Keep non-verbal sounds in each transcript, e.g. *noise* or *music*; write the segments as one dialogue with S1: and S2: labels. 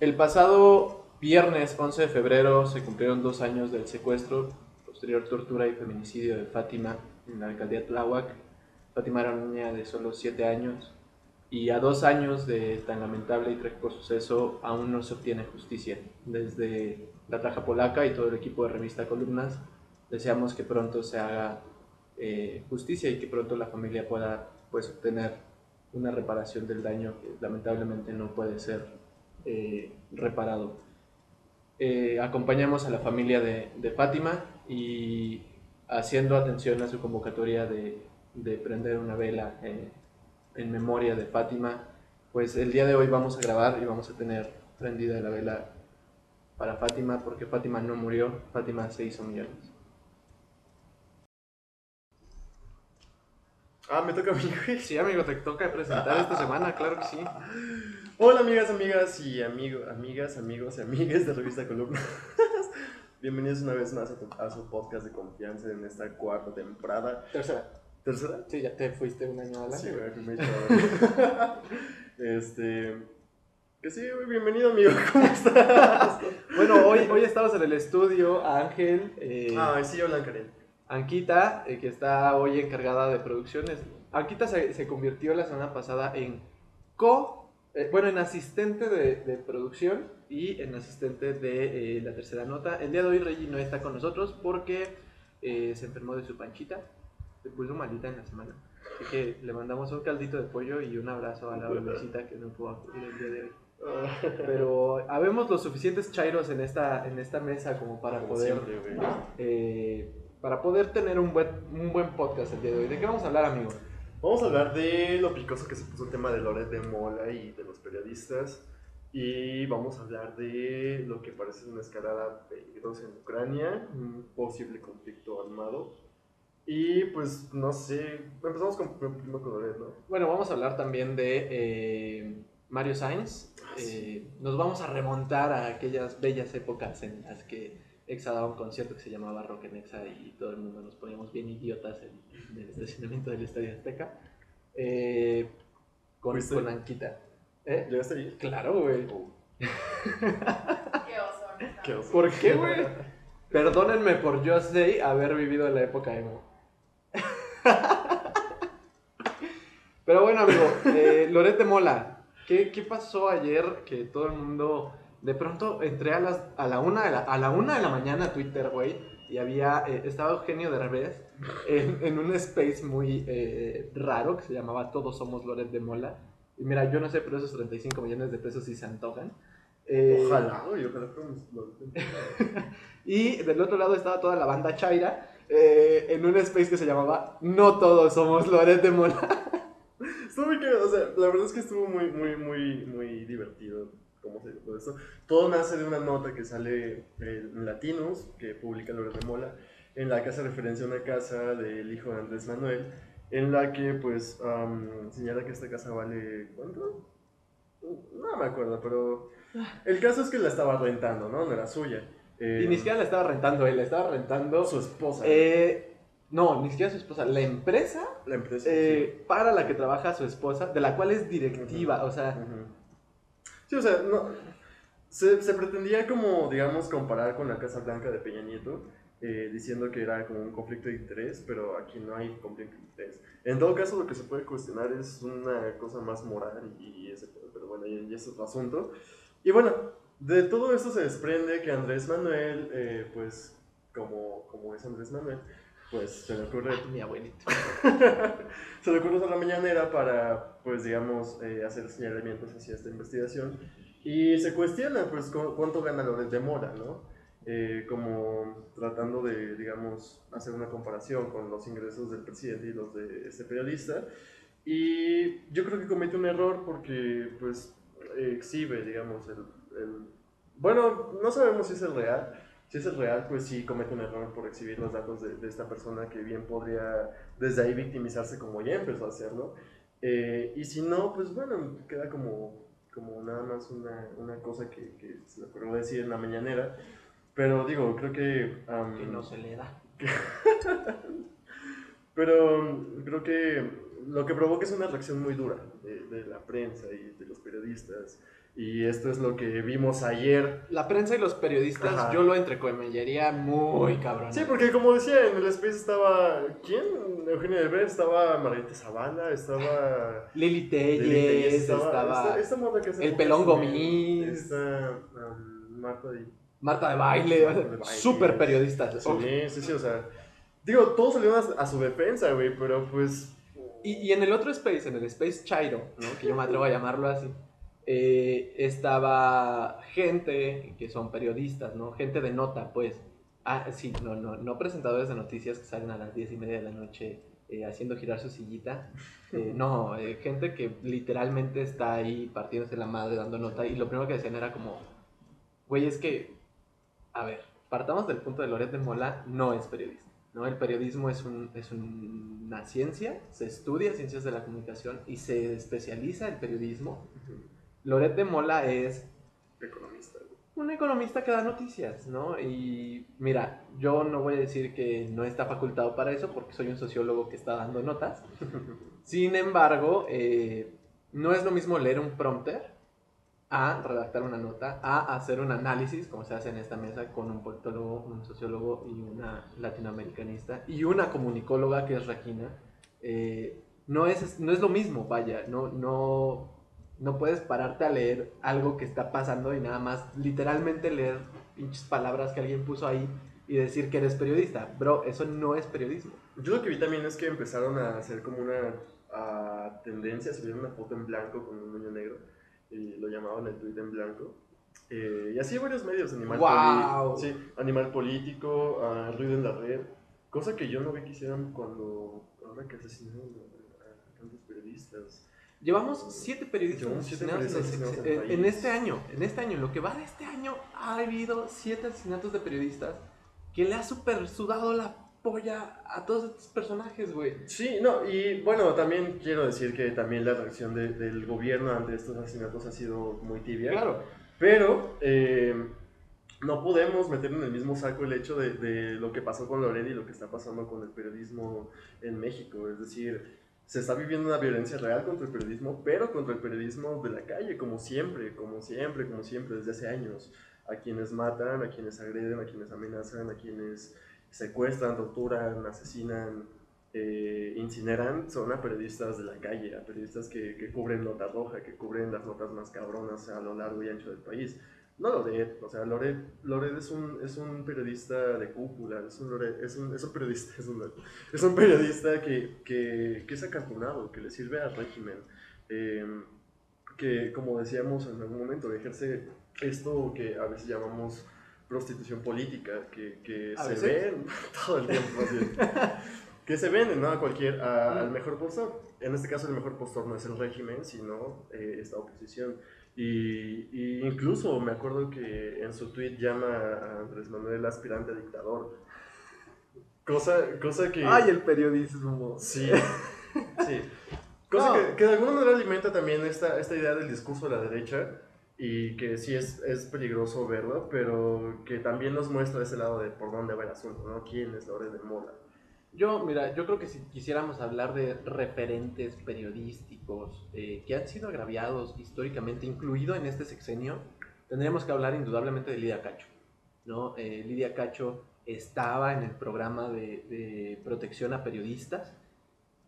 S1: El pasado viernes 11 de febrero se cumplieron dos años del secuestro, posterior tortura y feminicidio de Fátima en la alcaldía Tláhuac. Fátima era una niña de solo 7 años y a dos años de tan lamentable y trágico suceso aún no se obtiene justicia. Desde la Traja Polaca y todo el equipo de revista Columnas deseamos que pronto se haga eh, justicia y que pronto la familia pueda pues, obtener una reparación del daño que lamentablemente no puede ser eh, reparado. Eh, acompañamos a la familia de, Fátima y haciendo atención a su convocatoria de, de prender una vela en memoria de Fátima, pues el día de hoy vamos a grabar y vamos a tener prendida la vela para Fátima, porque Fátima no murió, Fátima se hizo millones.
S2: Ah, me toca a mí, *laughs*
S1: Sí, amigo, te toca presentar esta semana, claro que sí.
S2: Hola, amigas, amigas y amigo, amigas, amigos y amigas de Revista Columna. *laughs* Bienvenidos una vez más a, tu, a, su podcast de confianza en esta cuarta temporada.
S1: Tercera.
S2: ¿Tercera?
S1: Sí, ya te fuiste un año adelante.
S2: Sí, güey, me he *laughs* Este. Que sí, güey, bienvenido, amigo. ¿Cómo estás?
S1: bueno, hoy, hoy estamos en el estudio, Ángel.
S2: Eh, ah, sí, hola, Karen.
S1: Anquita, eh, que está hoy encargada de producciones. Anquita se, se convirtió la semana pasada en co. Eh, bueno, en asistente de, de, producción y en asistente de eh, la tercera nota. El día de hoy Reggie no está con nosotros porque se enfermó de su panchita se puso malita en la semana. Así que le mandamos un caldito de pollo y un abrazo a la bebecita que no pudo acudir el día de hoy. Pero habemos los suficientes chairos en esta, en esta mesa como para poder eh, para poder tener un buen, un buen podcast el día de hoy. ¿De qué vamos a hablar, amigo?
S2: Vamos a hablar de lo picoso que se puso el tema de Loret de Mola y de los periodistas. Y vamos a hablar de lo que parece una escalada peligrosa en Ucrania, un posible conflicto armado. Y pues, no sé, empezamos con, con Loret, ¿no?
S1: Bueno, vamos a hablar también de eh, Mario Sainz.
S2: Ah,
S1: Eh, nos vamos a remontar a aquellas bellas épocas en las que Exa daba un concierto que se llamaba Rock en Exa y todo el mundo nos poníamos bien idiotas en, en el estacionamiento del Estadio Azteca. Eh, con,
S2: ¿Fuiste?
S1: con Anquita. ¿Eh?
S2: ¿Llegaste ahí?
S1: Claro, güey. *laughs*
S3: Qué oso. neta.
S2: Qué oso.
S1: ¿Por qué, güey? Perdónenme por yo sé haber vivido la época emo. *laughs* Pero bueno, amigo, eh, Lorete Mola, ¿qué, ¿qué pasó ayer que todo el mundo... De pronto entré a, las, a, la, una de la, a la una de la mañana a Twitter, güey, y había, eh, estaba Eugenio Derbez en, en un space muy eh, raro que se llamaba Todos somos Loret de Mola. Y mira, yo no sé, pero esos 35 millones de pesos sí se antojan. Eh,
S2: Ojalá, güey, *laughs*
S1: y del otro lado estaba toda la banda Chaira eh, en un space que se llamaba No todos somos Loret de Mola. *laughs*
S2: Estuvo muy cagado, o sea, la verdad es que estuvo muy, muy, muy, muy divertido. ¿Cómo se dio todo esto? Todo nace de una nota que sale en Latinos, que publica Loret de Mola, en la que hace referencia a una casa del hijo de Andrés Manuel, en la que, pues, señala que esta casa vale. ¿Cuánto? No me acuerdo, pero. El caso es que la estaba rentando, ¿no? No era suya. Eh,
S1: Y ni siquiera la estaba rentando él, la estaba rentando.
S2: su esposa.
S1: eh, no, ni siquiera su esposa. La empresa
S2: la empresa.
S1: eh, para la que trabaja su esposa, de la cual es directiva. O sea.
S2: Sí, o sea, no, se, se pretendía como, digamos, comparar con la Casa Blanca de Peña Nieto, eh, diciendo que era como un conflicto de interés, pero aquí no hay conflicto de interés. En todo caso, lo que se puede cuestionar es una cosa más moral y, y ese, pero bueno, ya es otro asunto. Y bueno, de todo esto se desprende que Andrés Manuel, eh, pues, como, como es Andrés Manuel, pues se le ocurre
S1: mi abuelito. *laughs*
S2: se le ocurre usar la mañanera para, pues, digamos, eh, hacer señalamientos hacia esta investigación. Y se cuestiona, pues, cu- cuánto gana Loret de Mora, ¿no? Eh, como tratando de, digamos, hacer una comparación con los ingresos del presidente y los de este periodista. Y yo creo que comete un error porque, pues, exhibe, digamos, el, el- Bueno, no sabemos si es el real. Si es el real, pues sí comete un error por exhibir los datos de, de esta persona que bien podría desde ahí victimizarse como ya empezó a hacerlo. Eh, y si no, pues bueno, queda como, como nada más una, una cosa que, que se le ocurrió decir en la mañanera. Pero digo, creo que... am,
S1: Que no se le da. *laughs*
S2: pero mm, creo que lo que provoca es una reacción muy dura de, de la prensa y de los periodistas. Y esto es lo que vimos ayer.
S1: La prensa y los periodistas,
S2: Ajá.
S1: yo lo entrecomillaría muy cabrón.
S2: Sí, porque como decía, en el Space estaba. ¿Quién? Eugenio Derbez, estaba Margarita Zavala, estaba. *laughs*
S1: Lili Telles,
S2: Telles,
S1: estaba,
S2: esta- esta morra que
S1: el Pelón.
S2: Está. um, Marta Di-
S1: Marta de baile,
S2: Marta de baile.
S1: súper periodistas.
S2: Sí, sí, sí, o sea. Digo, todos salieron a, a su defensa, güey, pero pues.
S1: Y, y en el otro space, en el space Chairo, ¿no? que yo me atrevo a llamarlo así, eh, estaba gente que son periodistas, ¿no? Gente de nota, pues. Ah, sí, no, no, no presentadores de noticias que salen a las diez y media de la noche eh, haciendo girar su sillita. *laughs* Eh, no, eh, gente que literalmente está ahí partiéndose la madre dando nota y lo primero que decían era como, güey, es que, a ver, partamos del punto de Loret de Mola, no es periodista. ¿no? El periodismo es, un, es un- una ciencia, se estudia ciencias de la comunicación y se especializa el periodismo. Loret de Mola es
S2: Economista,
S1: un economista que da noticias, ¿no? Y mira, yo no voy a decir que no está facultado para eso porque soy un sociólogo que está dando notas. *laughs* Sin embargo, eh, no es lo mismo leer un prompter a redactar una nota, a hacer un análisis, como se hace en esta mesa con un politólogo, un sociólogo y una latinoamericanista y una comunicóloga que es Regina. Eh, no, es, no es lo mismo, vaya, no, no, no puedes pararte a leer algo que está pasando y nada más literalmente leer pinches palabras que alguien puso ahí y decir que eres periodista. Bro, eso no es periodismo.
S2: Yo lo que vi también es que empezaron a hacer como una a tendencia, subieron una foto en blanco con un niño negro y lo llamaban el tweet en blanco. Eh, y así varios medios, Animal. Poli- sí, Animal Político, ah, Ruido en la Red, cosa que yo no vi que hicieran cuando, ahora que asesinaron a tantos periodistas.
S1: Llevamos siete periodistas
S2: Llevamos siete
S1: asesinados en,
S2: periodistas
S1: el-
S2: asesinados en
S1: en- en este año. En este año, en lo que va de este año, ha habido siete asesinatos de periodistas que le ha super sudado la polla a todos estos personajes, güey.
S2: Sí, no, y bueno, también quiero decir que también la reacción de- del gobierno ante estos asesinatos ha sido muy tibia.
S1: Claro.
S2: Pero eh, no podemos meter en el mismo saco el hecho de, de lo que pasó con Loret y lo que está pasando con el periodismo en México. Es decir, se está viviendo una violencia real contra el periodismo, pero contra el periodismo de la calle, como siempre, como siempre, como siempre, desde hace años. A quienes matan, a quienes agreden, a quienes amenazan, a quienes secuestran, torturan, asesinan, eh, incineran, son a periodistas de la calle, a periodistas que, que cubren nota roja, que cubren las notas más cabronas a lo largo y ancho del país. No Loret, o sea, Loret, Loret es, un, es un periodista de cúpula, es un, Loret- es un, es un periodista, *laughs* es un, es un periodista que, que, que es acartonado, que le sirve al régimen, eh, que como decíamos en algún momento, ejerce esto que a veces llamamos prostitución política, que, que
S1: ¿A
S2: se
S1: veces?
S2: ve *laughs* todo el tiempo, *laughs* que se venden ¿no? a cualquier, a- al mejor postor. En este caso el mejor postor no es el régimen, sino eh, esta oposición. Y, y incluso me acuerdo que en su tweet llama a Andrés Manuel aspirante a dictador. Cosa, cosa que...
S1: Ay, el periodismo.
S2: Sí, *laughs* sí. Cosa
S1: No.
S2: que, que de alguna manera alimenta también esta, esta idea del discurso de la derecha y que sí es, es peligroso verlo, pero que también nos muestra ese lado de por dónde va el asunto, ¿no? ¿Quién es Lore de Mola?
S1: Yo, mira, yo creo que si quisiéramos hablar de referentes periodísticos eh, que han sido agraviados históricamente, incluido en este sexenio, tendríamos que hablar indudablemente de Lidia Cacho. ¿no? Eh, Lidia Cacho estaba en el programa de, protección a periodistas.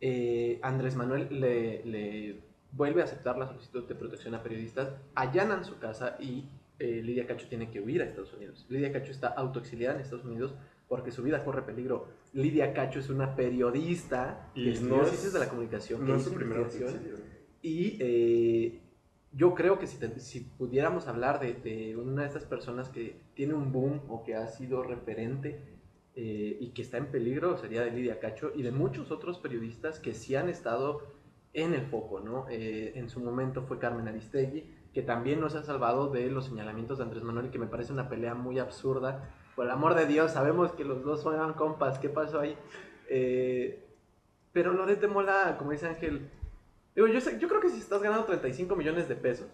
S1: Eh, Andrés Manuel le, vuelve a aceptar la solicitud de protección a periodistas, allanan su casa y Lidia Cacho tiene que huir a Estados Unidos. Lidia Cacho está autoexiliada en Estados Unidos porque su vida corre peligro. Lidia Cacho es una periodista
S2: Y
S1: que estudió
S2: no es-
S1: ciencias de la comunicación,
S2: No es su primera.
S1: Y eh, yo creo que si, te- si pudiéramos hablar de, de una de estas personas que tiene un boom o que ha sido referente eh, y que está en peligro, sería de Lidia Cacho y de muchos otros periodistas que sí han estado en el foco, ¿no? Eh, en su momento fue Carmen Aristegui, que también nos ha salvado de los señalamientos de Andrés Manuel, que me parece una pelea muy absurda. Por el amor de Dios, sabemos que los dos fueron compas, ¿qué pasó ahí? Eh, pero Loret de Mola, como dice Ángel, Digo, yo, sé- yo creo que si estás ganando 35 millones de pesos,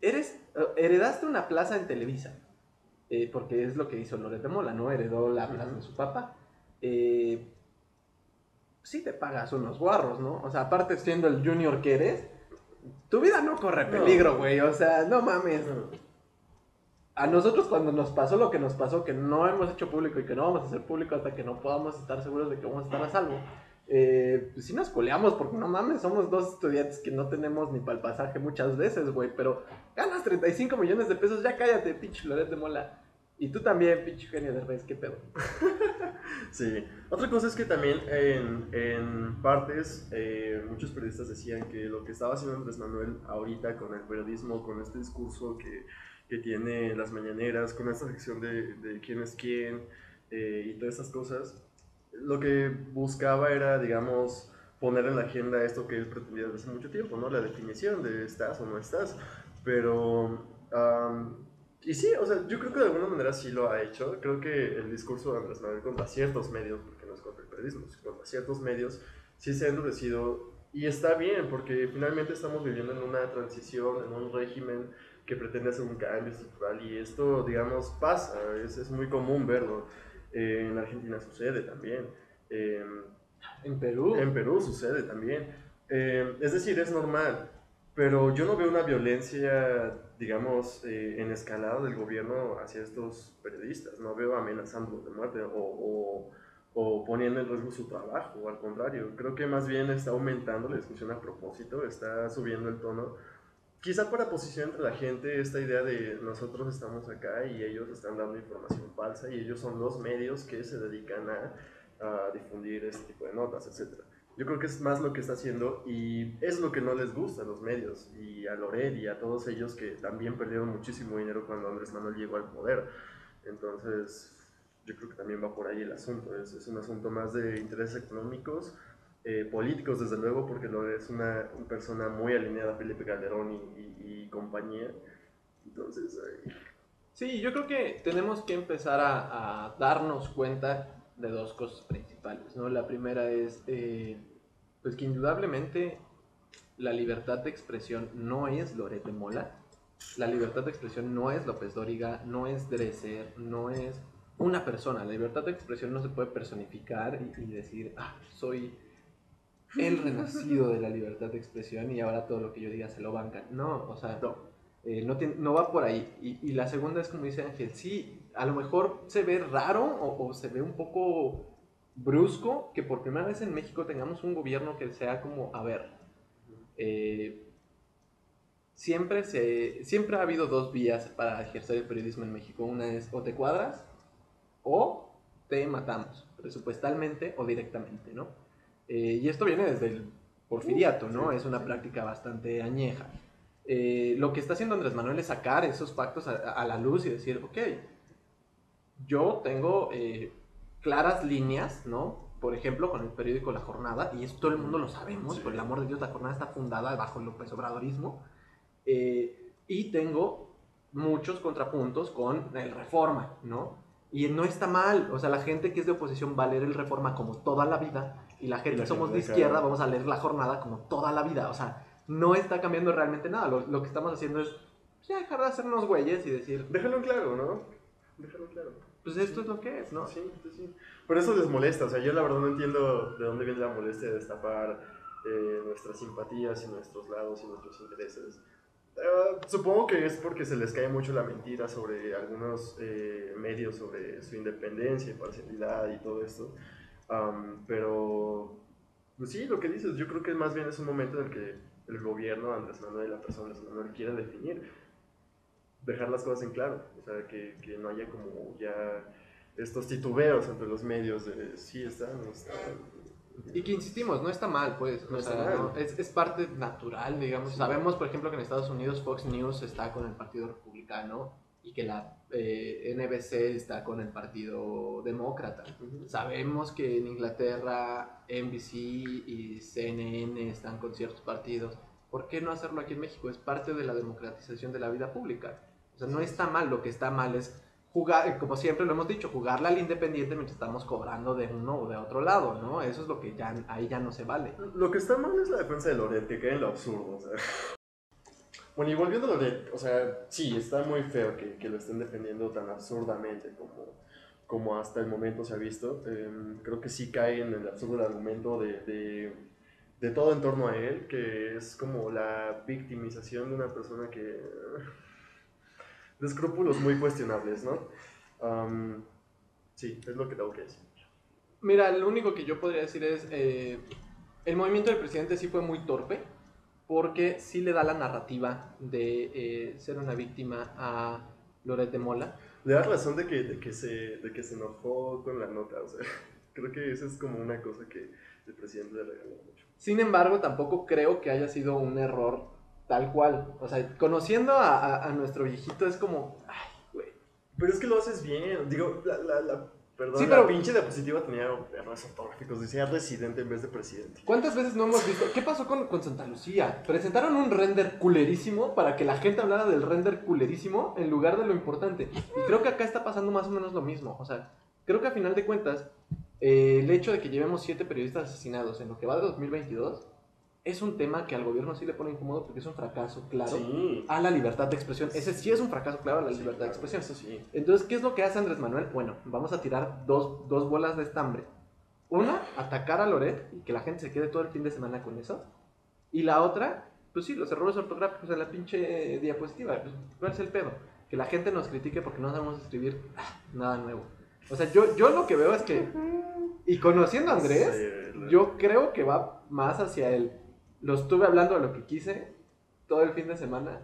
S1: eres, eh, heredaste una plaza en Televisa, eh, porque es lo que hizo Loret de Mola, ¿no? Heredó la plaza de su papá. Eh, sí te pagas unos guarros, ¿no? O sea, aparte siendo el junior que eres, tu vida no corre peligro, güey. O sea, no mames. A nosotros cuando nos pasó lo que nos pasó, que no hemos hecho público y que no vamos a hacer público hasta que no podamos estar seguros de que vamos a estar a salvo, eh, pues sí nos coleamos, porque no mames, somos dos estudiantes que no tenemos ni para el pasaje muchas veces, güey, pero ganas 35 millones de pesos, ya cállate, pinche Loret de Mola. Y tú también, pinche genio de Reyes, qué pedo. *laughs*
S2: Sí. Otra cosa es que también en, en partes eh, muchos periodistas decían que lo que estaba haciendo Andrés Manuel ahorita con el periodismo, con este discurso que, que tiene las mañaneras, con esta sección de, de quién es quién eh, y todas esas cosas, lo que buscaba era, digamos, poner en la agenda esto que él pretendía desde hace mucho tiempo, ¿no? La definición de estás o no estás. Pero... am, y sí, o sea, yo creo que de alguna manera sí lo ha hecho. Creo que el discurso de Andrés Manuel contra ciertos medios, porque no es contra el periodismo, es contra ciertos medios, sí se ha endurecido. Y está bien, porque finalmente estamos viviendo en una transición, en un régimen que pretende hacer un cambio estructural. Y esto, digamos, pasa, es, es muy común verlo. Eh, en Argentina sucede también. Eh,
S1: En Perú.
S2: en Perú sucede también. Eh, es decir, es normal, pero yo no veo una violencia, digamos, eh, en escalada del gobierno hacia estos periodistas. No veo amenazándolos de muerte o, o- o poniendo en riesgo su trabajo. Al contrario, creo que más bien está aumentando la discusión a propósito, está subiendo el tono. Quizá para posicionar entre la gente esta idea de nosotros estamos acá y ellos están dando información falsa y ellos son los medios que se dedican a a difundir este tipo de notas, etc. Yo creo que es más lo que está haciendo y es lo que no les gusta a los medios y a Loret y a todos ellos que también perdieron muchísimo dinero cuando Andrés Manuel llegó al poder. Entonces, yo creo que también va por ahí el asunto. Es, es un asunto más de intereses económicos, eh, políticos, desde luego, porque Loret es una, persona muy alineada a Felipe Calderón y, compañía. Entonces,
S1: Sí, yo creo que tenemos que empezar a, darnos cuenta de dos cosas principales, ¿no? La primera es, eh, pues que indudablemente la libertad de expresión no es Loret de Mola, la libertad de expresión no es López Dóriga, no es Dresser, no es una persona. La libertad de expresión no se puede personificar y, y decir, ah, soy el renacido de la libertad de expresión y ahora todo lo que yo diga se lo bancan. No, o sea,
S2: no.
S1: eh, no, tiene- no va por ahí. Y, y la segunda es como dice Ángel, sí, a lo mejor se ve raro o, o se ve un poco brusco que por primera vez en México tengamos un gobierno que sea como, a ver, eh, siempre, se, siempre ha habido dos vías para ejercer el periodismo en México. Una es o te cuadras o te matamos, presupuestalmente o directamente, ¿no? Eh, y esto viene desde el porfiriato, ¿no? Es una práctica bastante añeja. Eh, lo que está haciendo Andrés Manuel es sacar esos pactos a, a la luz y decir, ok, yo tengo eh, claras líneas, ¿no? Por ejemplo, con el periódico La Jornada, y esto todo el mundo lo sabemos,
S2: Sí.
S1: por el amor de Dios, La Jornada está fundada bajo el López Obradorismo, eh, y tengo muchos contrapuntos con el Reforma, ¿no? Y no está mal, o sea, la gente que es de oposición va a leer el Reforma como toda la vida, y la gente
S2: la
S1: que somos de
S2: gente acá-
S1: izquierda vamos a leer La Jornada como toda la vida, o sea, no está cambiando realmente nada, lo, lo que estamos haciendo es pues, ya dejar de hacernos güeyes y decir,
S2: déjalo en claro, ¿no? Déjalo en claro.
S1: pues esto es lo que es, ¿no?
S2: Sí, sí, sí. Por eso les molesta, o sea, yo la verdad no entiendo de dónde viene la molestia de destapar eh, nuestras simpatías y nuestros lados y nuestros intereses. Eh, supongo que es porque se les cae mucho la mentira sobre algunos eh, medios, sobre su independencia y parcialidad y todo esto. Am, pero, pues sí, lo que dices, yo creo que más bien es un momento en el que el gobierno, Andrés Manuel, la persona Andrés Manuel, quiere definir, dejar las cosas en claro, o sea, que, que no haya como ya estos titubeos entre los medios de sí está, no está.
S1: Y que insistimos, no está mal, pues.
S2: No
S1: o
S2: está
S1: sea,
S2: mal.
S1: no, es, es parte natural, digamos.
S2: Sí.
S1: Sabemos, por ejemplo, que en Estados Unidos Fox News está con el Partido Republicano y que la eh, NBC está con el Partido Demócrata.
S2: Ujú.
S1: Sabemos que en Inglaterra NBC y CNN están con ciertos partidos. ¿Por qué no hacerlo aquí en México? Es parte de la democratización de la vida pública. O sea, no está mal, lo que está mal es jugar, eh, como siempre lo hemos dicho, jugarla al independiente mientras estamos cobrando de uno o de otro lado, ¿no? Eso es lo que ya, ahí ya no se vale.
S2: Lo que está mal es la defensa de Loret, que cae en lo absurdo, o sea. Bueno, y volviendo a Loret, o sea, sí, está muy feo que, que lo estén defendiendo tan absurdamente como, como hasta el momento se ha visto. Em, creo que sí cae en el absurdo argumento de, de, de todo en torno a él, que es como la victimización de una persona que... *laughs* de escrúpulos muy cuestionables, ¿no? Am, sí, es lo que tengo que decir.
S1: Mira, lo único que yo podría decir es, eh, el movimiento del presidente sí fue muy torpe, porque sí le da la narrativa de eh, ser una víctima a Loret de Mola.
S2: Le da razón de que, de, que se, de que se enojó con la nota, o sea, *laughs* creo que esa es como una cosa que el presidente le regaló mucho.
S1: Sin embargo, tampoco creo que haya sido un error tal cual. O sea, conociendo a, a- a nuestro viejito es como, ay, güey.
S2: Pero es que lo haces bien, digo, la, la, la, perdón,
S1: Sí,
S2: la
S1: pero-
S2: pinche diapositiva tenía errores ortográficos, decía residente en vez de presidente.
S1: ¿Cuántas veces no hemos visto? ¿Qué pasó con, con Santa Lucía? Presentaron un render culerísimo para que la gente hablara del render culerísimo en lugar de lo importante. Y creo que acá está pasando más o menos lo mismo. O sea, creo que a final de cuentas, eh, el hecho de que llevemos siete periodistas asesinados en lo que va de 2022 es un tema que al gobierno sí le pone incómodo porque es un fracaso claro
S2: Sí.
S1: a la libertad de expresión. Ese sí es un fracaso claro a la
S2: Sí,
S1: libertad de expresión.
S2: Eso sí.
S1: Entonces, ¿qué es lo que hace Andrés Manuel? Bueno, vamos a tirar dos, dos bolas de estambre. Una, atacar a Loret y que la gente se quede todo el fin de semana con eso. Y la otra, pues sí, los errores ortográficos en la pinche diapositiva. Pues, ¿Cuál es el pedo? Que la gente nos critique porque no sabemos escribir ah, nada nuevo. O sea, yo, yo lo que veo es que, y conociendo a Andrés, yo creo que va más hacia el. Lo estuve hablando de lo que quise todo el fin de semana.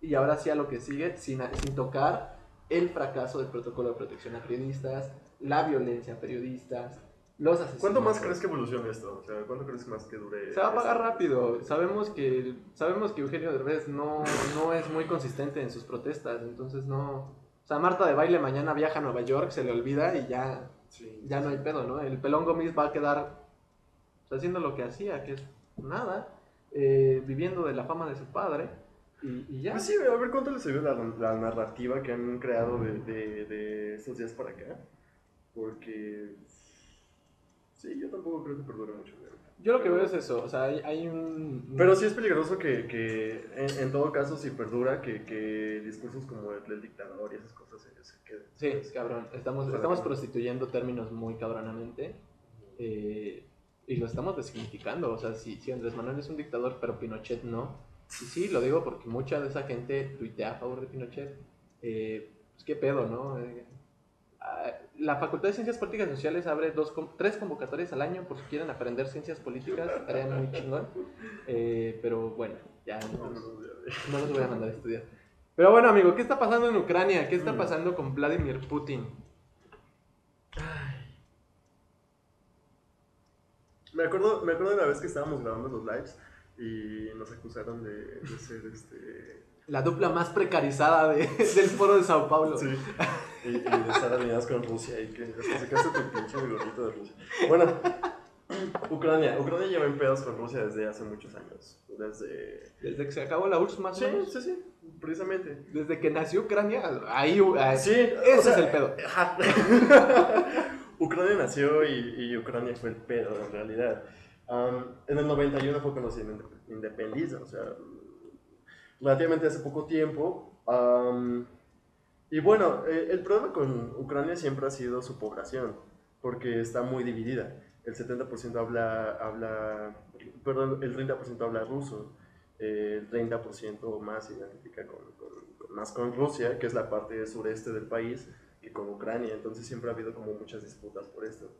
S1: Y ahora sí a lo que sigue, sin, sin tocar el fracaso del protocolo de protección a periodistas, la violencia a periodistas, los asesinatos.
S2: ¿Cuánto más crees que evolucione esto? O sea, ¿cuánto crees más que dure?
S1: Se va a apagar rápido. Sabemos que, sabemos que Eugenio Derbez no, no es muy consistente en sus protestas. Entonces no. O sea, Marta de baile mañana viaja a Nueva York, se le olvida y ya
S2: Sí.
S1: ya no hay pedo, ¿no? El pelón Gómez va a quedar pues, haciendo lo que hacía, que es nada, eh, viviendo de la fama de su padre y, y ya.
S2: Pues sí, a ver cuánto les sirve la, la narrativa que han creado de, de, de estos días para acá. Porque. Sí, yo tampoco creo que perdure mucho.
S1: Yo lo que veo es eso, o sea, hay, hay un...
S2: Pero sí es peligroso que, que en, en todo caso, si perdura, que, que discursos como el del dictador y esas cosas se, se queden.
S1: Sí, cabrón, estamos, estamos prostituyendo términos muy cabronamente eh, y lo estamos resignificando, o sea, si, si Andrés Manuel es un dictador pero Pinochet no, y sí, lo digo porque mucha de esa gente tuitea a favor de Pinochet, eh, pues qué pedo, ¿no? Eh, ah, la Facultad de Ciencias Políticas y Sociales abre dos, tres convocatorias al año por si quieren aprender ciencias políticas, estaría muy chingón, Eh, pero bueno, ya
S2: No, no,
S1: entonces,
S2: no, ya-
S1: no los voy a mandar a estudiar. Pero bueno, amigo, ¿qué está pasando en Ucrania? ¿Qué está
S2: Mm.
S1: pasando con Vladimir Putin?
S2: Me acuerdo, me acuerdo de la vez que estábamos grabando los lives y nos acusaron de, de ser este.
S1: La dupla más precarizada de- *laughs* del foro de Sao Paulo.
S2: Sí. Y, y de estar alineados con Rusia y que hasta sacaste tu pinche gorrito de Rusia. Bueno, *clears throat* Ucrania. Ucrania lleva en pedos con Rusia desde hace muchos años. Desde.
S1: Desde que se acabó la URSS, más
S2: Sí,
S1: menos.
S2: sí, sí, precisamente.
S1: Desde que nació Ucrania, ahí, ahí-
S2: Sí,
S1: ese
S2: o sea,
S1: es el pedo. *laughs*
S2: Ucrania nació y, Ucrania fue el pedo en realidad. Am, en el 91 fue cuando se o sea, relativamente hace poco tiempo. Y bueno, eh, el problema con Ucrania siempre ha sido su población, porque está muy dividida. El 70% habla, habla, perdón, el 30% habla ruso, el 30% más se identifica más con Rusia, que es la parte sureste del país, que con Ucrania. Entonces siempre ha habido como muchas disputas por esto.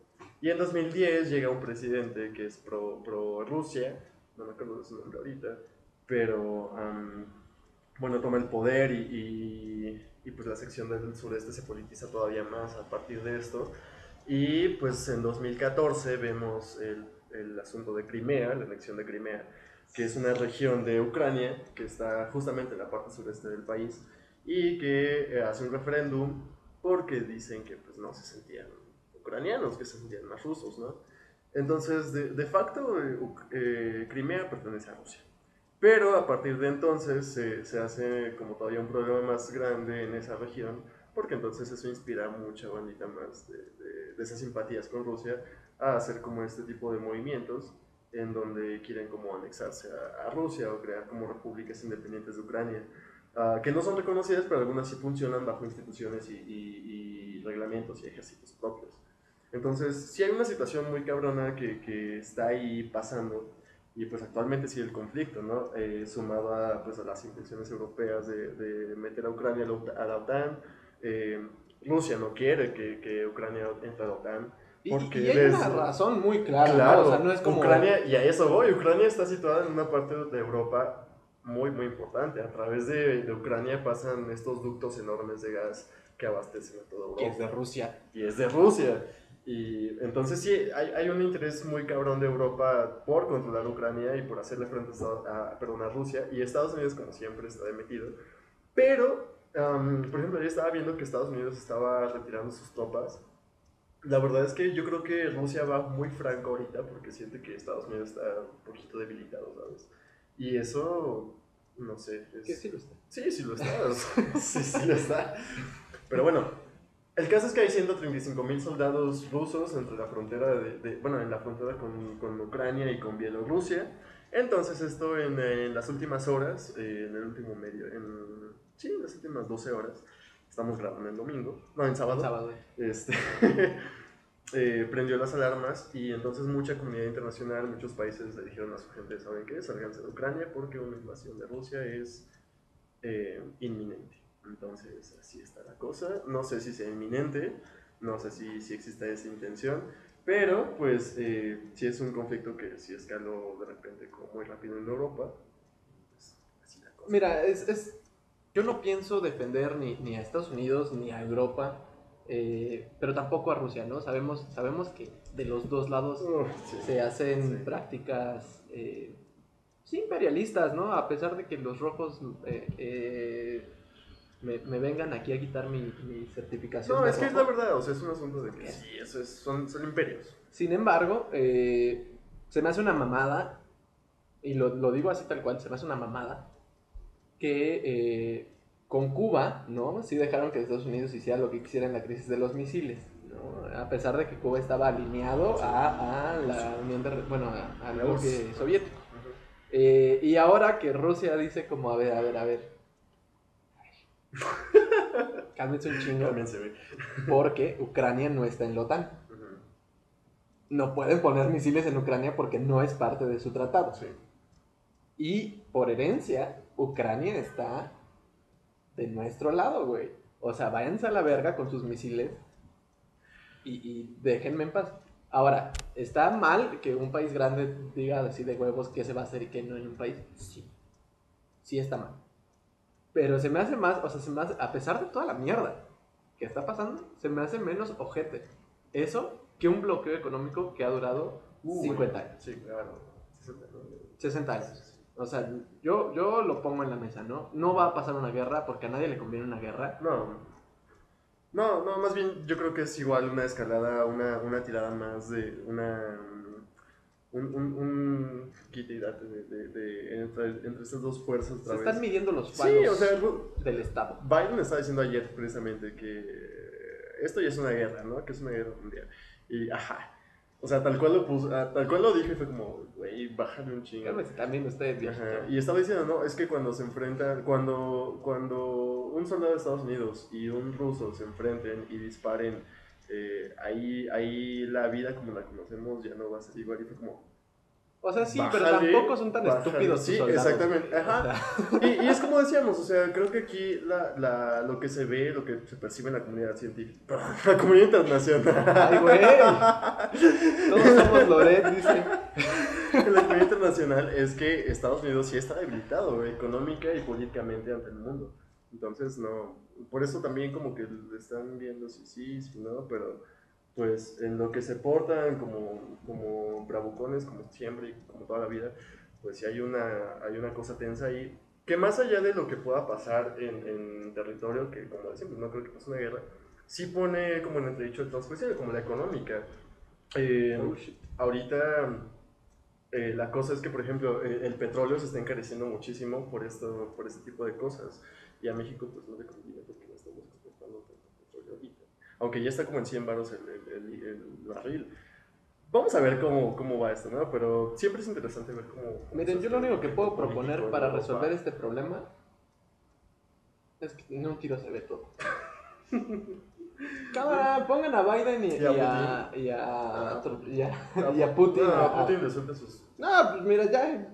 S2: Y en 2010 llega un presidente que es pro, pro Rusia, no me acuerdo de su nombre ahorita, pero am, bueno, toma el poder y, y, y, pues la sección del sureste se politiza todavía más a partir de esto. Y pues en 2014 vemos el, el asunto de Crimea, la anexión de Crimea, que es una región de Ucrania que está justamente en la parte sureste del país y que eh, hace un referéndum porque dicen que pues no se sentían ucranianos, que se sentían más rusos, ¿no? Entonces, de, de facto, eh, eh, Crimea pertenece a Rusia. Pero a partir de entonces se, se hace como todavía un problema más grande en esa región, porque entonces eso inspira a mucha bandita más de, de- de esas simpatías con Rusia a hacer como este tipo de movimientos en donde quieren como anexarse a, a Rusia o crear como repúblicas independientes de Ucrania, ah, que no son reconocidas, pero algunas sí funcionan bajo instituciones y, y- y reglamentos y ejércitos propios. Entonces, sí hay una situación muy cabrona que, que está ahí pasando y pues actualmente sigue el conflicto, ¿no? Eh, sumado a, pues, a las intenciones europeas de, de meter a Ucrania a la OTAN. Eh, Rusia no quiere que, que Ucrania entre a la OTAN.
S1: Y,
S2: Porque
S1: y hay
S2: les-
S1: una razón muy clara,
S2: Claro,
S1: ¿no? O sea, no es como...
S2: Ucrania, y a eso voy, Ucrania está situada en una parte de Europa muy, muy importante. A través de, de Ucrania pasan estos ductos enormes de gas que abastecen a toda Europa.
S1: que es de Rusia.
S2: y es de Rusia. Y entonces sí, hay, hay un interés muy cabrón de Europa por controlar Ucrania y por hacerle frente a, a- perdón, a Rusia. Y Estados Unidos, como siempre, está metido. Pero, am, por ejemplo, yo estaba viendo que Estados Unidos estaba retirando sus tropas. La verdad es que yo creo que Rusia va muy franco ahorita porque siente que Estados Unidos está un poquito debilitado, ¿sabes? Y eso, no sé. es-
S1: Que sí lo está.
S2: Sí, sí lo está. *laughs* sí, sí lo está. Pero bueno, el caso es que hay 135 mil soldados rusos entre la frontera de, de- bueno, en la frontera con, con Ucrania y con Bielorrusia. Entonces esto en, en las últimas horas, eh, en el último medio, en, sí, en las últimas 12 horas, estamos grabando el domingo, no, en sábado,
S1: Sábado.
S2: este, *laughs* eh, prendió las alarmas y entonces mucha comunidad internacional, muchos países le dijeron a su gente, ¿saben qué? Salganse de Ucrania porque una invasión de Rusia es eh, inminente. Entonces así está la cosa. No sé si sea inminente, no sé si, si existe esa intención, pero pues eh, si es un conflicto que si escaló de repente como muy rápido en Europa, pues así la cosa.
S1: Mira, es, es- yo no pienso defender ni, ni a Estados Unidos ni a Europa, eh, pero tampoco a Rusia, ¿no? Sabemos, sabemos que de los dos lados
S2: sí.
S1: se hacen
S2: Sí.
S1: prácticas eh, sí, imperialistas, ¿no? A pesar de que los rojos eh, me, me vengan aquí a quitar mi, mi certificación.
S2: No, es que es la verdad, o sea, es un asunto de que sí, eso es, son, son imperios.
S1: Sin embargo, se me hace una mamada, y lo, lo digo así tal cual, se me hace una mamada, que eh, con Cuba, ¿no? Sí dejaron que Estados Unidos hiciera lo que quisiera en la crisis de los misiles, ¿no? A pesar de que Cuba estaba alineado a, a la Unión de, bueno, a- al bloque soviético. Eh, y ahora que Rusia dice como, a ver, a ver, a ver. *laughs* Cálmense un chingo,
S2: Cálmense,
S1: porque Ucrania no está en la OTAN. No pueden poner misiles en Ucrania porque no es parte de su tratado.
S2: Sí.
S1: Y por herencia, Ucrania está de nuestro lado, güey. O sea, váyanse a la verga con sus misiles y, y déjenme en paz. Ahora, ¿está mal que un país grande diga así de huevos qué se va a hacer y qué no en un país? Sí. Sí está mal. Pero se me hace más, o sea, se me hace, a pesar de toda la mierda que está pasando, se me hace menos ojete eso que un bloqueo económico que ha durado
S2: Uh,
S1: 50
S2: güey.
S1: años.
S2: Sí, claro. 60, ¿no?
S1: 60 años. O sea, yo, yo lo pongo en la mesa, ¿no? No va a pasar una guerra porque a nadie le conviene una guerra.
S2: No. No, no, más bien yo creo que es igual una escalada, una, una tirada más de una. Un, un, un quite y date de, de, de- entre, entre estas dos fuerzas
S1: Se
S2: vez.
S1: están midiendo los
S2: Sí,
S1: palos
S2: o sea,
S1: del Estado.
S2: Biden estaba diciendo ayer precisamente que esto ya es una guerra, ¿no? Que es una guerra mundial. Y ajá. O sea, tal cual lo puso, ah, tal cual lo dije fue como, güey, bájale un chingo.
S1: También ustedes,
S2: Y estaba diciendo, no, es que cuando se enfrentan, cuando, cuando un soldado de Estados Unidos y un ruso se enfrenten y disparen, eh, ahí, ahí la vida como la conocemos ya no va a ser igual. Y fue como,
S1: O sea, sí, pero
S2: Bájale,
S1: tampoco son tan
S2: bájale.
S1: estúpidos.
S2: Sí,
S1: soldados,
S2: exactamente.
S1: O
S2: ajá.
S1: sea, *laughs*
S2: y, y es como decíamos, o sea, creo que aquí la, la, lo que se ve, lo que se percibe en la comunidad científica, *laughs* la comunidad internacional,
S1: Ay, güey. Todos somos Loret, dice.
S2: en la comunidad internacional es que Estados Unidos sí está debilitado económica y políticamente ante el mundo. Entonces, no, por eso también como que están viendo si sí, si no, pero pues en lo que se portan como, como bravucones, como siempre y como toda la vida, pues sí hay una, hay una cosa tensa ahí, que más allá de lo que pueda pasar en, en territorio, que como decimos, no creo que pase una guerra, sí pone como en entredicho el transcuestión, como la económica. Eh,
S1: Oh,
S2: ahorita eh, la cosa es que, por ejemplo, eh, el petróleo se está encareciendo muchísimo por, esto, por este tipo de cosas. Y a México pues no le conviene porque no estamos exportando tanto petróleo ahorita. Aunque ya está como en 100 baros el, el, el- el barril. Vamos a ver cómo, cómo va esto, ¿no? Pero siempre es interesante ver cómo... cómo
S1: Miren, yo lo único que puedo proponer para resolver este problema es que en un tiro se ve todo. *laughs* Cámara, pongan a Biden y,
S2: Y a
S1: y a, y a,
S2: Ah.
S1: y a- y a Putin.
S2: No,
S1: a-
S2: Putin le suelta sus.
S1: No, pues mira, ya.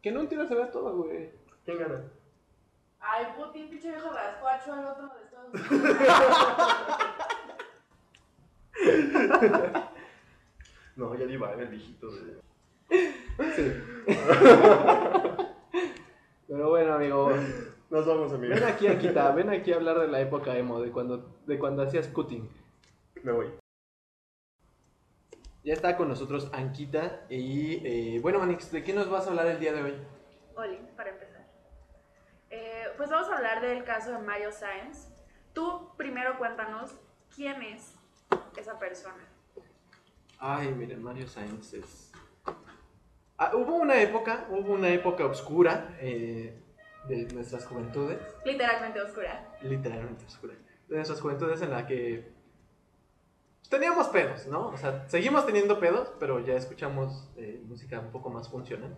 S1: Que en un tiro se vea todo, güey.
S2: ¿Quién gana?
S3: Ay, Putin, pinche viejo rascuacho, el otro de Estados Unidos.
S2: No, ya iba el viejito de.
S1: Sí. *laughs* Pero bueno, amigo.
S2: Nos vamos, amigo.
S1: Ven aquí, Akita. Ven aquí a hablar de la época emo, de cuando, de cuando hacías cutting.
S2: Me voy.
S1: Ya está con nosotros Ankita. Y eh, bueno, Manix, ¿de qué nos vas a hablar el día de hoy?
S4: Oli, para empezar. Pues vamos a hablar del caso de Mario Sáenz. Tú primero cuéntanos quién es esa persona.
S1: Ay, miren, Mario Sainz es. Ah, hubo una época, hubo una época oscura eh, de nuestras juventudes,
S4: Literalmente oscura.
S1: literalmente oscura, de nuestras juventudes en la que teníamos pedos, ¿no? O sea, seguimos teniendo pedos, pero ya escuchamos eh, música un poco más funcional.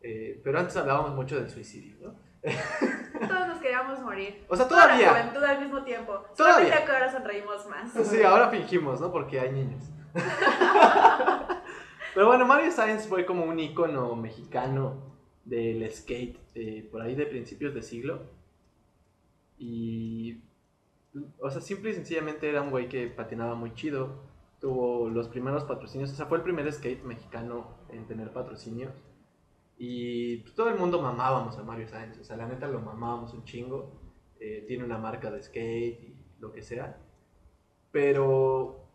S1: Eh, pero antes hablábamos mucho del suicidio, ¿no?
S4: Todos nos queríamos morir.
S1: O sea,
S4: Toda la
S1: todavía.
S4: juventud al mismo tiempo.
S1: Todavía.
S4: Solamente que ahora sonreímos más.
S1: Sí, ahora fingimos, ¿no? Porque hay niños. *laughs* Pero bueno, Mario Sáenz fue como un ícono mexicano del skate eh, por ahí de principios de siglo. Y. O sea, simple y sencillamente era un güey que patinaba muy chido. Tuvo los primeros patrocinios. O sea, fue el primer skate mexicano en tener patrocinios. Y todo el mundo mamábamos a Mario Sáenz. O sea, la neta lo mamábamos un chingo. Eh, tiene una marca de skate y lo que sea. Pero,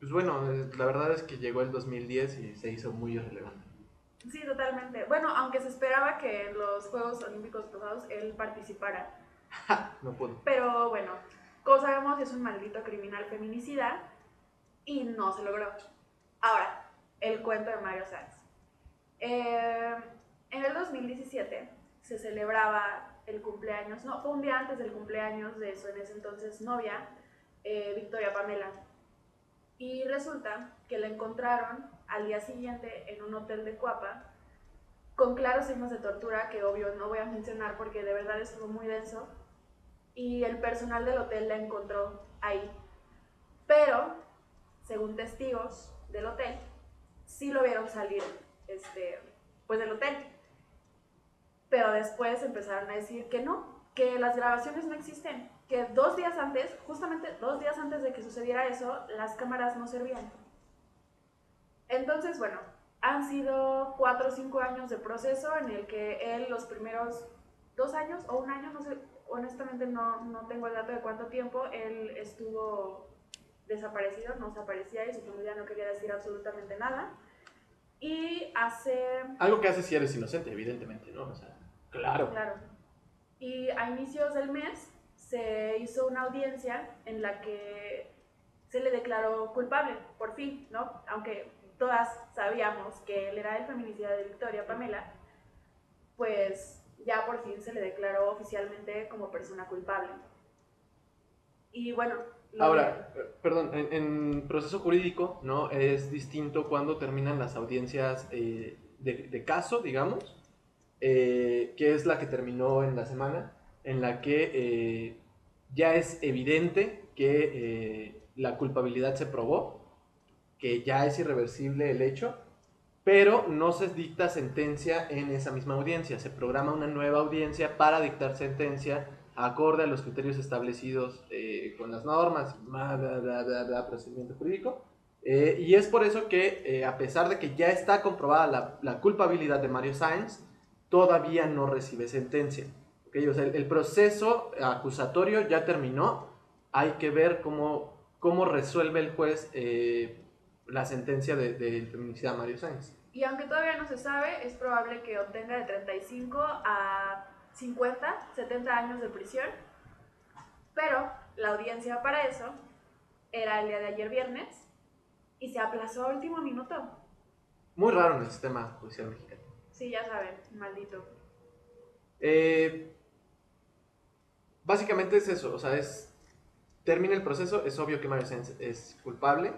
S1: pues bueno, eh, la verdad es que llegó el 2010 y se hizo muy irrelevante.
S4: Sí, totalmente. Bueno, aunque se esperaba que en los Juegos Olímpicos pasados él participara. *laughs*
S1: No pudo.
S4: Pero bueno, como sabemos, es un maldito criminal feminicida y no se logró. Ahora, el cuento de Mario Sanz. Eh, en el 2017 se celebraba el cumpleaños, no, fue un día antes del cumpleaños de su en ese entonces novia, eh, Victoria Pamela. Y resulta que la encontraron al día siguiente en un hotel de Cuapa con claros signos de tortura que obvio no voy a mencionar porque de verdad estuvo muy denso y el personal del hotel la encontró ahí. Pero, según testigos del hotel, sí lo vieron salir este, pues del hotel. Pero después empezaron a decir que no, que las grabaciones no existen, que dos días antes, justamente dos días antes de que sucediera eso, las cámaras no servían. Entonces, bueno, han sido cuatro o cinco años de proceso en el que él los primeros dos años o un año, no sé, honestamente no, no tengo el dato de cuánto tiempo, él estuvo desaparecido, no se aparecía y su familia no quería decir absolutamente nada. Y hace,
S1: Algo que hace si eres inocente, evidentemente, ¿no? O sea, claro.
S4: claro, y a inicios del mes se hizo una audiencia en la que se le declaró culpable, por fin, ¿no? Aunque todas sabíamos que él era el feminicida de Victoria Pamela, pues ya por fin se le declaró oficialmente como persona culpable. Y bueno,
S1: Ahora, perdón, en, en proceso jurídico, ¿no? Es distinto cuando terminan las audiencias eh, de, de caso, digamos, eh, que es la que terminó en la semana, en la que eh, ya es evidente que eh, la culpabilidad se probó, que ya es irreversible el hecho, pero no se dicta sentencia en esa misma audiencia, se programa una nueva audiencia para dictar sentencia acorde a los criterios establecidos eh, con las normas, bla, bla, bla, procedimiento jurídico. Eh, y es por eso que, eh, a pesar de que ya está comprobada la, culpabilidad de Mario Sáenz, todavía no recibe sentencia. el, proceso acusatorio ya terminó, hay que ver cómo, cómo resuelve el juez la sentencia del de, feminicida Mario Sáenz.
S4: Y aunque todavía no se sabe, es probable que obtenga de 35 a 50, 70 años de prisión. Pero la audiencia para eso era el día de ayer viernes y se aplazó a último minuto.
S1: Muy raro en el sistema judicial mexicano.
S4: Sí, ya saben, maldito.
S1: Eh, básicamente es eso, o sea, es termina el proceso, es obvio que Mario Sáenz es culpable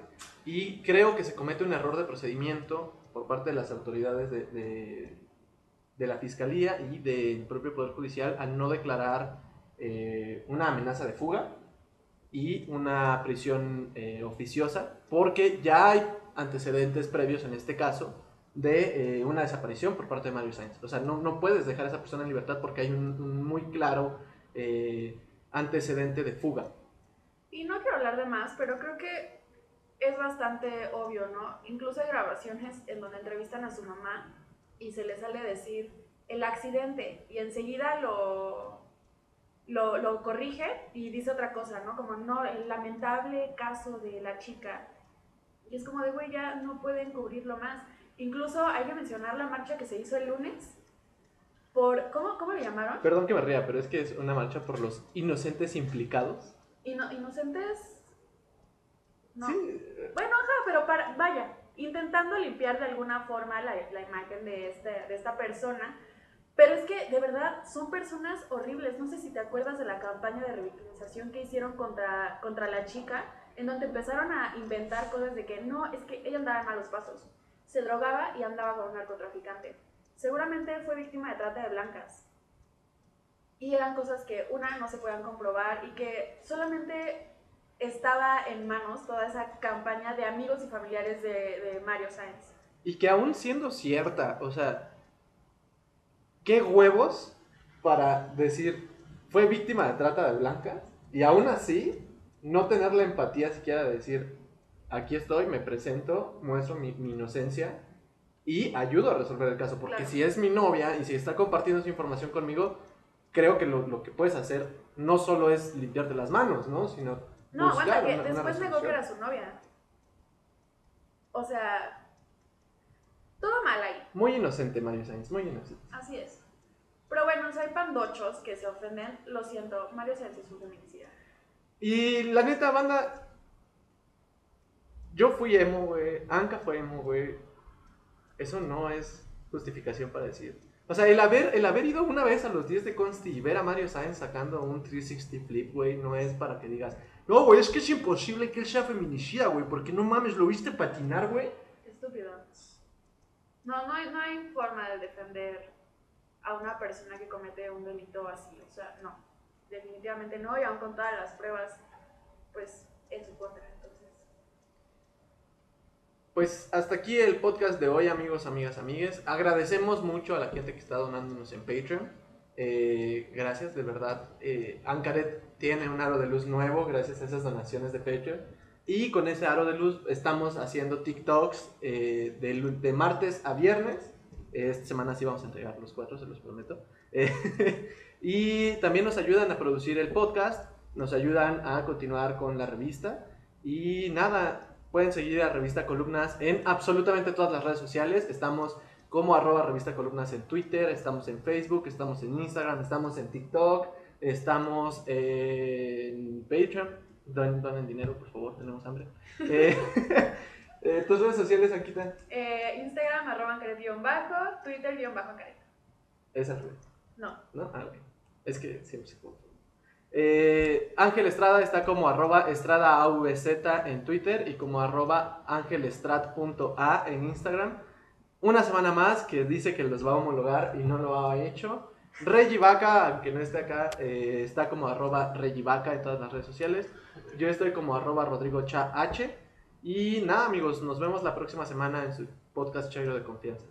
S1: y creo que se comete un error de procedimiento por parte de las autoridades de, de, de la fiscalía y del propio poder judicial al no declarar eh, una amenaza de fuga y una prisión eh, oficiosa, porque ya hay antecedentes previos en este caso de eh, una desaparición por parte de Mario Sainz. O sea, no, no puedes dejar a esa persona en libertad porque hay un, un muy claro eh, antecedente de fuga.
S4: Y no quiero hablar de más, pero creo que es bastante obvio, ¿no? Incluso hay grabaciones en donde entrevistan a su mamá y se le sale decir el accidente y enseguida lo, lo, lo corrige y dice otra cosa, ¿no? Como no, el lamentable caso de la chica. Y es como de, güey, ya no pueden cubrirlo más. Incluso hay que mencionar la marcha que se hizo el lunes por, ¿cómo, cómo le llamaron?
S1: Perdón que me ría, pero es que es una marcha por los inocentes implicados.
S4: Ino- inocentes. No.
S1: Sí,
S4: Bueno, ajá, pero para, vaya, intentando limpiar de alguna forma la, la imagen de, este, de esta persona. Pero es que de verdad son personas horribles. No sé si te acuerdas de la campaña de revictimización que hicieron contra, contra la chica, en donde empezaron a inventar cosas de que no, es que ella andaba en malos pasos. Se drogaba y andaba con un narcotraficante. Seguramente fue víctima de trata de blancas. Y eran cosas que, una, no se podían comprobar y que solamente estaba en manos toda esa campaña de amigos y familiares de, de Mario Sáenz.
S1: Y que aún siendo cierta, o sea, qué huevos para decir, fue víctima de trata de blancas y aún así no tener la empatía siquiera de decir, aquí estoy, me presento, muestro mi, mi inocencia y ayudo a resolver el caso. Porque
S4: Claro.
S1: si es mi novia y si está compartiendo su información conmigo, creo que lo, lo que puedes hacer no solo es limpiarte las manos, ¿no? Sino
S4: No,
S1: buscar
S4: aguanta, que
S1: una-
S4: después negó que era su novia. O sea, todo mal ahí,
S1: Muy inocente, Mario Sainz, muy inocente.
S4: así es. Pero bueno, si hay pandochos que se ofenden, lo siento, Mario Sáenz es un feminicida.
S1: Y la neta, banda. Yo fui emo, güey. Anka fue emo, güey. Eso no es justificación para decir. O sea, el haber, el haber ido una vez a los 10 de Consti y ver a Mario Sainz sacando un 360 flip, güey, no es para que digas, no, güey, es que es imposible que él sea feminicida, güey, porque no mames, ¿lo viste patinar, güey?
S4: Estúpido. No, no hay, no hay forma de defender a una persona que comete un delito así. O sea, no. Definitivamente no, y aún con todas las pruebas, pues, en su contra. Entonces,
S1: Pues hasta aquí el podcast de hoy, amigos, amigas, amigues. Agradecemos mucho a la gente que está donándonos en Patreon. Eh, gracias, de verdad. Eh, Ancaret tiene un aro de luz nuevo gracias a esas donaciones de Patreon. Y con ese aro de luz estamos haciendo TikToks eh, de, de martes a viernes. Esta semana sí vamos a entregar los cuatro, se los prometo. Eh, *laughs* y también nos ayudan a producir el podcast, nos ayudan a continuar con la revista. Y nada, pueden seguir a Revista Columnas en absolutamente todas las redes sociales. Estamos como arroba Revista Columnas en Twitter, estamos en Facebook, estamos en Instagram, estamos en TikTok, estamos en Patreon. Don, donen dinero, por favor, tenemos hambre. Eh, *laughs* eh, tus redes sociales, Akita.
S4: eh, Instagram, arroba bajo Twitter, guion bajo Ancaret.
S1: Esa fue.
S4: No.
S1: ¿No? Ah, ok. Es que siempre se confunde. Eh, Ángel Estrada está como arroba estradaavz en Twitter y como arroba angelestrat.a en Instagram. Una semana más que dice que los va a homologar y no lo ha hecho. Reggie Vaca, aunque no esté acá, eh, está como arroba Reggie Vaca en todas las redes sociales. Yo estoy como arroba Rodrigo Cha H. Y nada amigos, nos vemos la próxima semana en su podcast Chairo de Confianza.